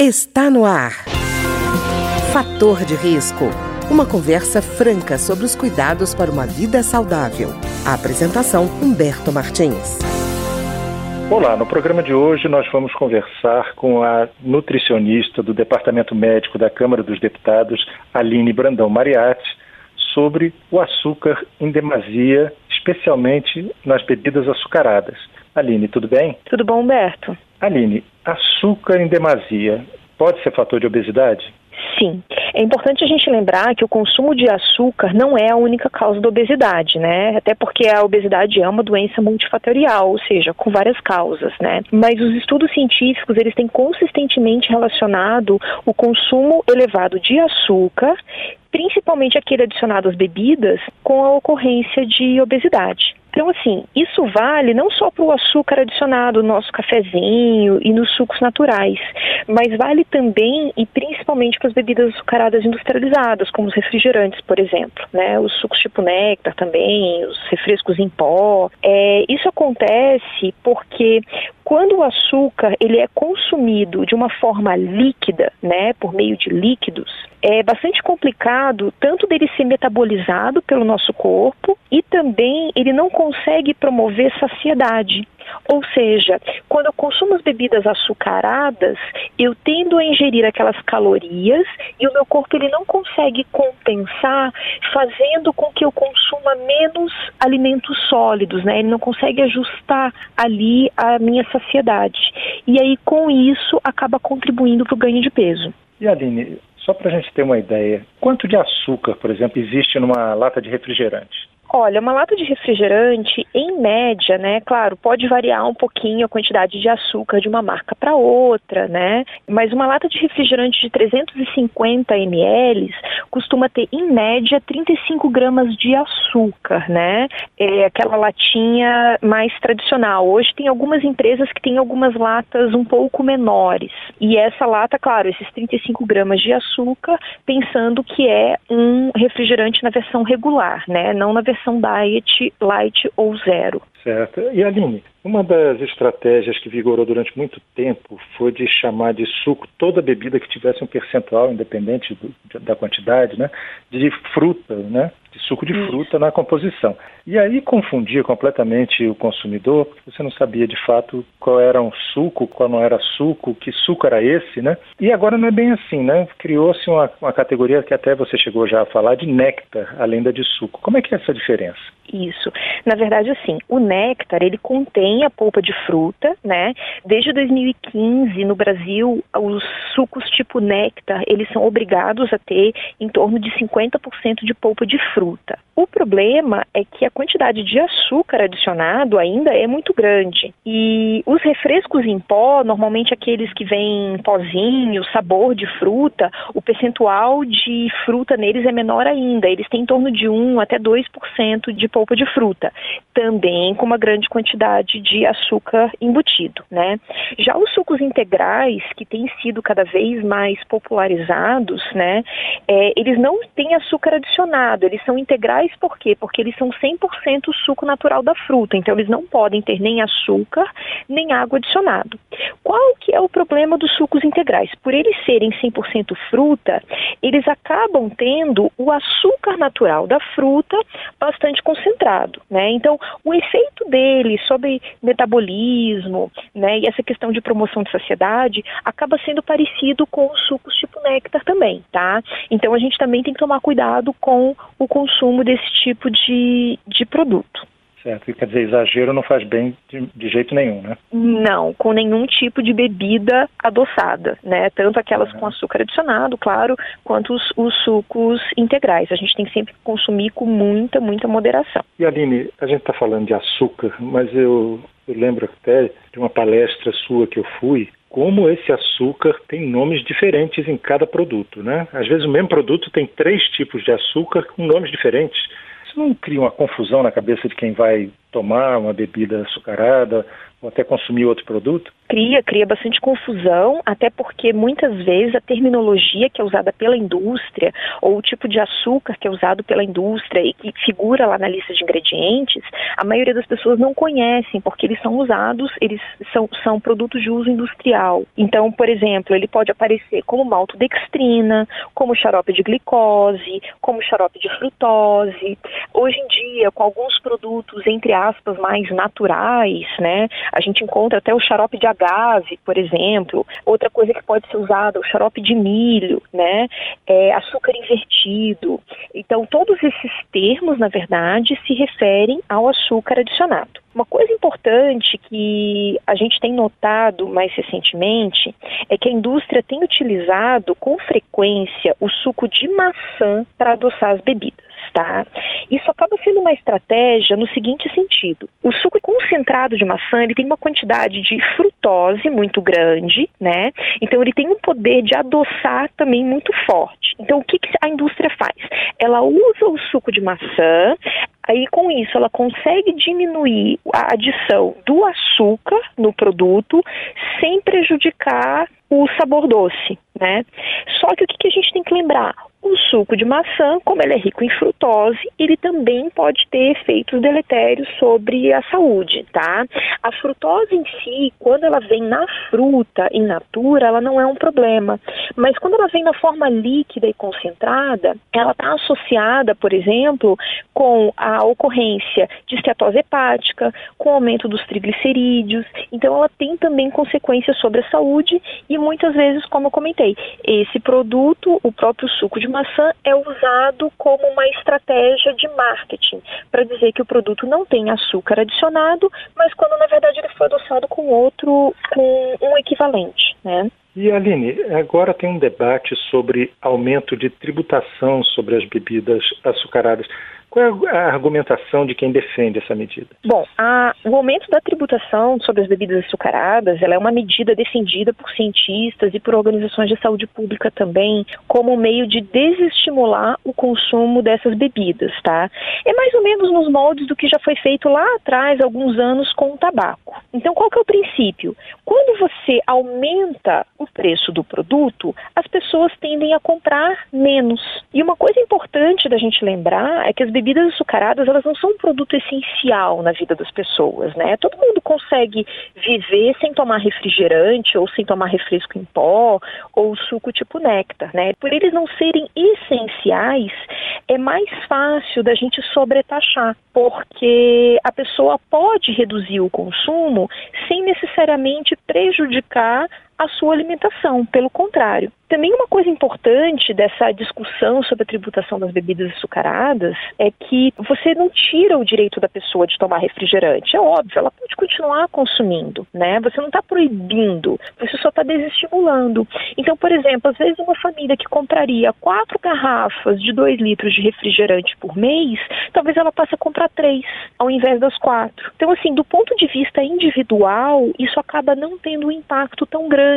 Está no ar. Fator de risco. Uma conversa franca sobre os cuidados para uma vida saudável. A apresentação Humberto Martins. Olá, no programa de hoje nós vamos conversar com a nutricionista do Departamento Médico da Câmara dos Deputados, Aline Brandão Mariatti, sobre o açúcar em demasia, especialmente nas bebidas açucaradas. Aline, tudo bem? Tudo bom, Humberto? Aline, açúcar em demasia pode ser fator de obesidade? Sim. É importante a gente lembrar que o consumo de açúcar não é a única causa da obesidade, né? Até porque a obesidade é uma doença multifatorial, ou seja, com várias causas, né? Mas os estudos científicos, eles têm consistentemente relacionado o consumo elevado de açúcar principalmente aquele adicionado às bebidas, com a ocorrência de obesidade. Então, assim, isso vale não só para o açúcar adicionado no nosso cafezinho e nos sucos naturais, mas vale também e principalmente para as bebidas industrializadas, como os refrigerantes, por exemplo, né? Os sucos tipo néctar também, os refrescos em pó. É, isso acontece porque quando o açúcar ele é consumido de uma forma líquida, né, por meio de líquidos, é bastante complicado tanto dele ser metabolizado pelo nosso corpo e também ele não consegue promover saciedade. Ou seja, quando eu consumo as bebidas açucaradas, eu tendo a ingerir aquelas calorias e o meu corpo ele não consegue compensar, fazendo com que eu consuma menos alimentos sólidos, né? Ele não consegue ajustar ali a minha saciedade. E aí, com isso, acaba contribuindo para o ganho de peso. E Aline, só para a gente ter uma ideia, quanto de açúcar, por exemplo, existe numa lata de refrigerante? Olha, uma lata de refrigerante, em média, né? Claro, pode variar um pouquinho a quantidade de açúcar de uma marca para outra, né? Mas uma lata de refrigerante de 350 ml costuma ter, em média, 35 gramas de açúcar, né? É aquela latinha mais tradicional. Hoje tem algumas empresas que têm algumas latas um pouco menores. E essa lata, claro, esses 35 gramas de açúcar, pensando que é um refrigerante na versão regular, né? Não na versão versão diet, light ou zero. Certo. E Aline, uma das estratégias que vigorou durante muito tempo foi de chamar de suco toda bebida que tivesse um percentual, independente do, da quantidade, né, de fruta, né, suco de fruta na composição. E aí confundia completamente o consumidor, porque você não sabia de fato qual era um suco, qual não era suco, que suco era esse, né? E agora não é bem assim, né? Criou-se uma, uma categoria que até você chegou já a falar de néctar, além da de suco. Como é que é essa diferença? Isso. Na verdade, assim, o néctar, ele contém a polpa de fruta, né? Desde 2015, no Brasil, os sucos tipo néctar, eles são obrigados a ter em torno de 50% de polpa de fruta. hotet. O problema é que a quantidade de açúcar adicionado ainda é muito grande. E os refrescos em pó, normalmente aqueles que vêm pozinho, sabor de fruta, o percentual de fruta neles é menor ainda. Eles têm em torno de 1 até 2% de polpa de fruta, também com uma grande quantidade de açúcar embutido, né? Já os sucos integrais, que têm sido cada vez mais popularizados, né? É, eles não têm açúcar adicionado, eles são integrais por quê? Porque eles são 100% suco natural da fruta, então eles não podem ter nem açúcar, nem água adicionado. Qual que é o problema dos sucos integrais? Por eles serem 100% fruta, eles acabam tendo o açúcar natural da fruta bastante concentrado, né? Então, o efeito dele sobre metabolismo, né, e essa questão de promoção de saciedade acaba sendo parecido com os sucos tipo néctar também, tá? Então, a gente também tem que tomar cuidado com o consumo desse esse tipo de, de produto. Certo, quer dizer, exagero não faz bem de, de, jeito nenhum, né? Não, com nenhum tipo de bebida adoçada, né? Tanto aquelas uhum. com açúcar adicionado, claro, quanto os, os, sucos integrais. A gente tem que sempre consumir com muita, muita moderação. E Aline, a gente está falando de açúcar, mas eu, eu lembro até de uma palestra sua que eu fui, como esse açúcar tem nomes diferentes em cada produto, né? Às vezes o mesmo produto tem três tipos de açúcar com nomes diferentes. Isso não cria uma confusão na cabeça de quem vai tomar uma bebida açucarada ou até consumir outro produto? Cria, cria bastante confusão, até porque muitas vezes a terminologia que é usada pela indústria ou o tipo de açúcar que é usado pela indústria e que figura lá na lista de ingredientes, a maioria das pessoas não conhecem porque eles são usados, eles são, são produtos de uso industrial. Então, por exemplo, ele pode aparecer como maltodextrina, como xarope de glicose, como xarope de frutose. Hoje em dia, com alguns produtos entre aspas mais naturais, né, a gente encontra até o xarope de agave, por exemplo. Outra coisa que pode ser usada, o xarope de milho, né? É, açúcar invertido. Então, todos esses termos, na verdade, se referem ao açúcar adicionado. Uma coisa importante que a gente tem notado mais recentemente é que a indústria tem utilizado com frequência o suco de maçã para adoçar as bebidas. Tá? Isso acaba sendo uma estratégia no seguinte sentido: o suco concentrado de maçã ele tem uma quantidade de frutose muito grande, né? Então ele tem um poder de adoçar também muito forte. Então o que, que a indústria faz? Ela usa o suco de maçã, Aí, com isso, ela consegue diminuir a adição do açúcar no produto sem prejudicar o sabor doce, né? Só que o que a gente tem que lembrar? O suco de maçã, como ele é rico em frutose, ele também pode ter efeitos deletérios sobre a saúde, tá? A frutose em si, quando ela vem na fruta, in natura, ela não é um problema. Mas quando ela vem na forma líquida e concentrada, ela está associada, por exemplo, com a ocorrência de esteatose hepática, com o aumento dos triglicerídeos. Então, ela tem também consequências sobre a saúde e muitas vezes, como eu comentei, esse produto, o próprio suco de maçã é usado como uma estratégia de marketing para dizer que o produto não tem açúcar adicionado, mas quando na verdade ele foi adoçado com outro, com um equivalente, né? E Aline, agora tem um debate sobre aumento de tributação sobre as bebidas açucaradas. Qual é a argumentação de quem defende essa medida? Bom, a, o aumento da tributação sobre as bebidas açucaradas ela é uma medida defendida por cientistas e por organizações de saúde pública também como meio de desestimular o consumo dessas bebidas, tá? É mais ou menos nos moldes do que já foi feito lá atrás, alguns anos, com o tabaco. Então, qual que é o princípio? Quando você aumenta o preço do produto, as pessoas tendem a comprar menos. E uma coisa importante da gente lembrar é que as bebidas açucaradas, elas não são um produto essencial na vida das pessoas, né? Todo mundo consegue viver sem tomar refrigerante ou sem tomar refresco em pó ou suco tipo néctar, né? Por eles não serem essenciais, é mais fácil da gente sobretaxar, porque a pessoa pode reduzir o consumo sem necessariamente prejudicar a sua alimentação, pelo contrário. Também uma coisa importante dessa discussão sobre a tributação das bebidas açucaradas é que você não tira o direito da pessoa de tomar refrigerante. É óbvio, ela pode continuar consumindo, né? Você não está proibindo, você só está desestimulando. Então, por exemplo, às vezes uma família que compraria quatro garrafas de dois litros de refrigerante por mês, talvez ela passe a comprar três ao invés das quatro. Então, assim, do ponto de vista individual, isso acaba não tendo um impacto tão grande.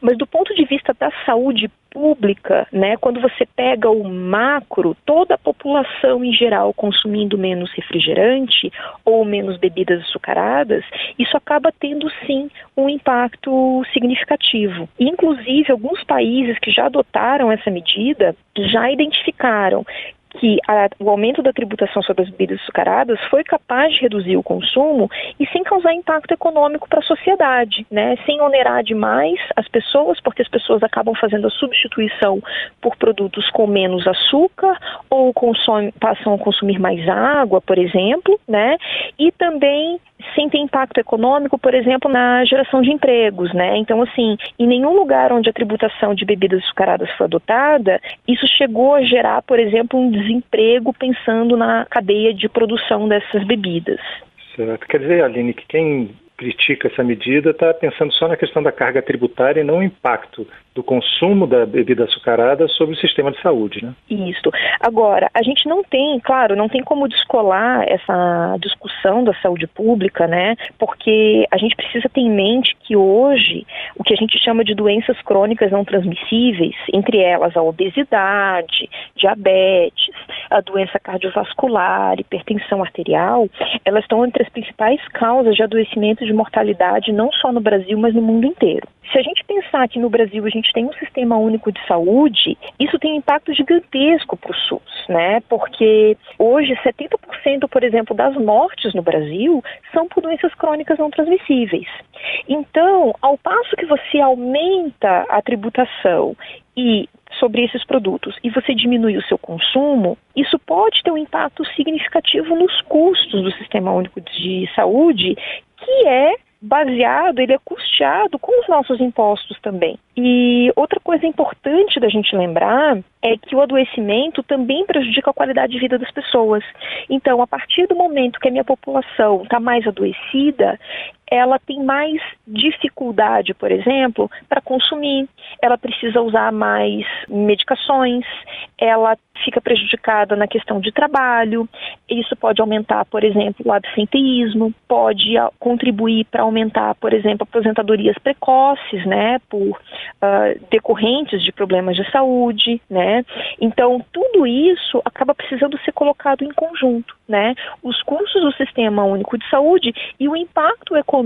Mas do ponto de vista da saúde saúde pública, né, quando você pega o macro, toda a população em geral consumindo menos refrigerante ou menos bebidas açucaradas, isso acaba tendo sim um impacto significativo. Inclusive, alguns países que já adotaram essa medida já identificaram que a, o aumento da tributação sobre as bebidas açucaradas foi capaz de reduzir o consumo e sem causar impacto econômico para a sociedade, né? Sem onerar demais as pessoas, porque as pessoas acabam fazendo a substituição por produtos com menos açúcar ou consome, passam a consumir mais água, por exemplo, né? E também sem ter impacto econômico, por exemplo, na geração de empregos, né? Então, assim, em nenhum lugar onde a tributação de bebidas açucaradas foi adotada, isso chegou a gerar, por exemplo, um desemprego pensando na cadeia de produção dessas bebidas. Certo. Quer dizer, Aline, que quem critica essa medida está pensando só na questão da carga tributária e não o impacto do consumo da bebida açucarada sobre o sistema de saúde, né? Isso. Agora, a gente não tem, claro, não tem como descolar essa discussão da saúde pública, né? Porque a gente precisa ter em mente que hoje o que a gente chama de doenças crônicas não transmissíveis, entre elas a obesidade, diabetes, a doença cardiovascular, hipertensão arterial, elas estão entre as principais causas de adoecimento de mortalidade não só no Brasil, mas no mundo inteiro. Se a gente pensar que no Brasil a gente tem um sistema único de saúde, isso tem um impacto gigantesco para o SUS, né? Porque hoje 70%, por exemplo, das mortes no Brasil são por doenças crônicas não transmissíveis. Então, ao passo que você aumenta a tributação e sobre esses produtos e você diminui o seu consumo, isso pode ter um impacto significativo nos custos do Sistema Único de Saúde, que é baseado, ele é custeado com os nossos impostos também. E outra coisa importante da gente lembrar é que o adoecimento também prejudica a qualidade de vida das pessoas. Então, a partir do momento que a minha população está mais adoecida, ela tem mais dificuldade, por exemplo, para consumir, ela precisa usar mais medicações, ela fica prejudicada na questão de trabalho, isso pode aumentar, por exemplo, o absenteísmo, pode contribuir para aumentar, por exemplo, aposentadorias precoces, né, por uh, decorrentes de problemas de saúde, né, então tudo isso acaba precisando ser colocado em conjunto, né, os custos do Sistema Único de Saúde e o impacto econômico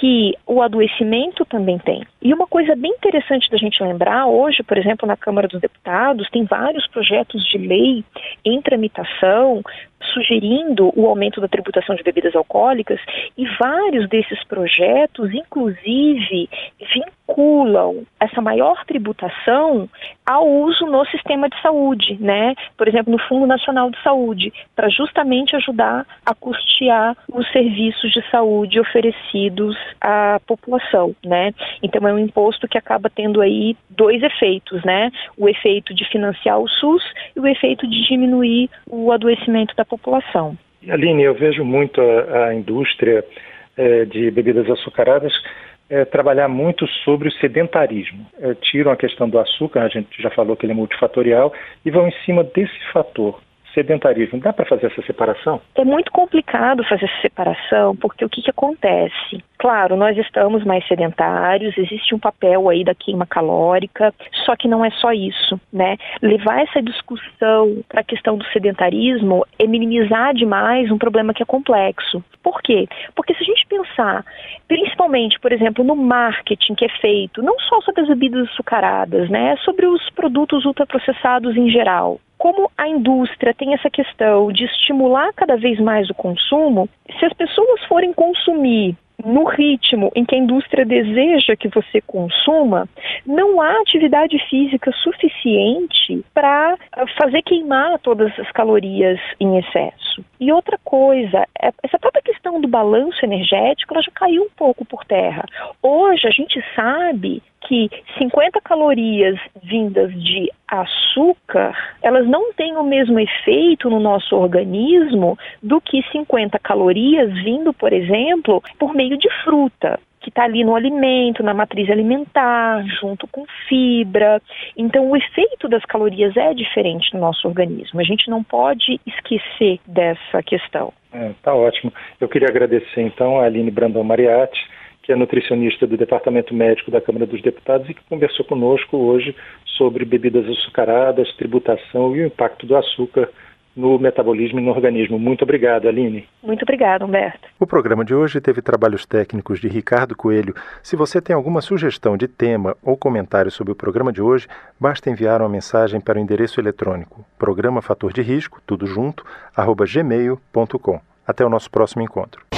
que o adoecimento também tem. E uma coisa bem interessante da gente lembrar, hoje, por exemplo, na Câmara dos Deputados, tem vários projetos de lei em tramitação sugerindo o aumento da tributação de bebidas alcoólicas e vários desses projetos, inclusive, vinculam essa maior tributação ao uso no sistema de saúde, né? Por exemplo, no Fundo Nacional de Saúde, para justamente ajudar a custear os serviços de saúde oferecidos à população, né? Então é um imposto que acaba tendo aí dois efeitos, né? O efeito de financiar o SUS e o efeito de diminuir o adoecimento da população. Aline, eu vejo muito a, a indústria é, de bebidas açucaradas é, trabalhar muito sobre o sedentarismo. É, tiram a questão do açúcar, a gente já falou que ele é multifatorial, e vão em cima desse fator sedentarismo. Dá para fazer essa separação? É muito complicado fazer essa separação, porque o que, que acontece? Claro, nós estamos mais sedentários, existe um papel aí da queima calórica, só que não é só isso, né? Levar essa discussão para a questão do sedentarismo é minimizar demais um problema que é complexo. Por quê? Porque se a gente pensar, principalmente, por exemplo, no marketing que é feito, não só sobre as bebidas açucaradas, né? Sobre os produtos ultraprocessados em geral como a indústria tem essa questão de estimular cada vez mais o consumo, se as pessoas forem consumir no ritmo em que a indústria deseja que você consuma, não há atividade física suficiente para ah, fazer queimar todas as calorias em excesso. E outra coisa, é, essa própria questão do balanço energético ela já caiu um pouco por terra. Hoje a gente sabe que 50 calorias vindas de açúcar, elas não têm o mesmo efeito no nosso organismo do que 50 calorias vindo, por exemplo, por meio de fruta que está ali no alimento, na matriz alimentar, junto com fibra. Então, o efeito das calorias é diferente no nosso organismo. A gente não pode esquecer dessa questão. É, tá ótimo. Eu queria agradecer então a Aline Brandão Mariatti que é nutricionista do Departamento Médico da Câmara dos Deputados e que conversou conosco hoje sobre bebidas açucaradas, tributação e o impacto do açúcar no metabolismo e no organismo. Muito obrigado, Aline. Muito obrigado, Humberto. O programa de hoje teve trabalhos técnicos de Ricardo Coelho. Se você tem alguma sugestão de tema ou comentário sobre o programa de hoje, basta enviar uma mensagem para o endereço eletrônico programa fator de risco, tudo junto, arroba gmail.com. Até o nosso próximo encontro.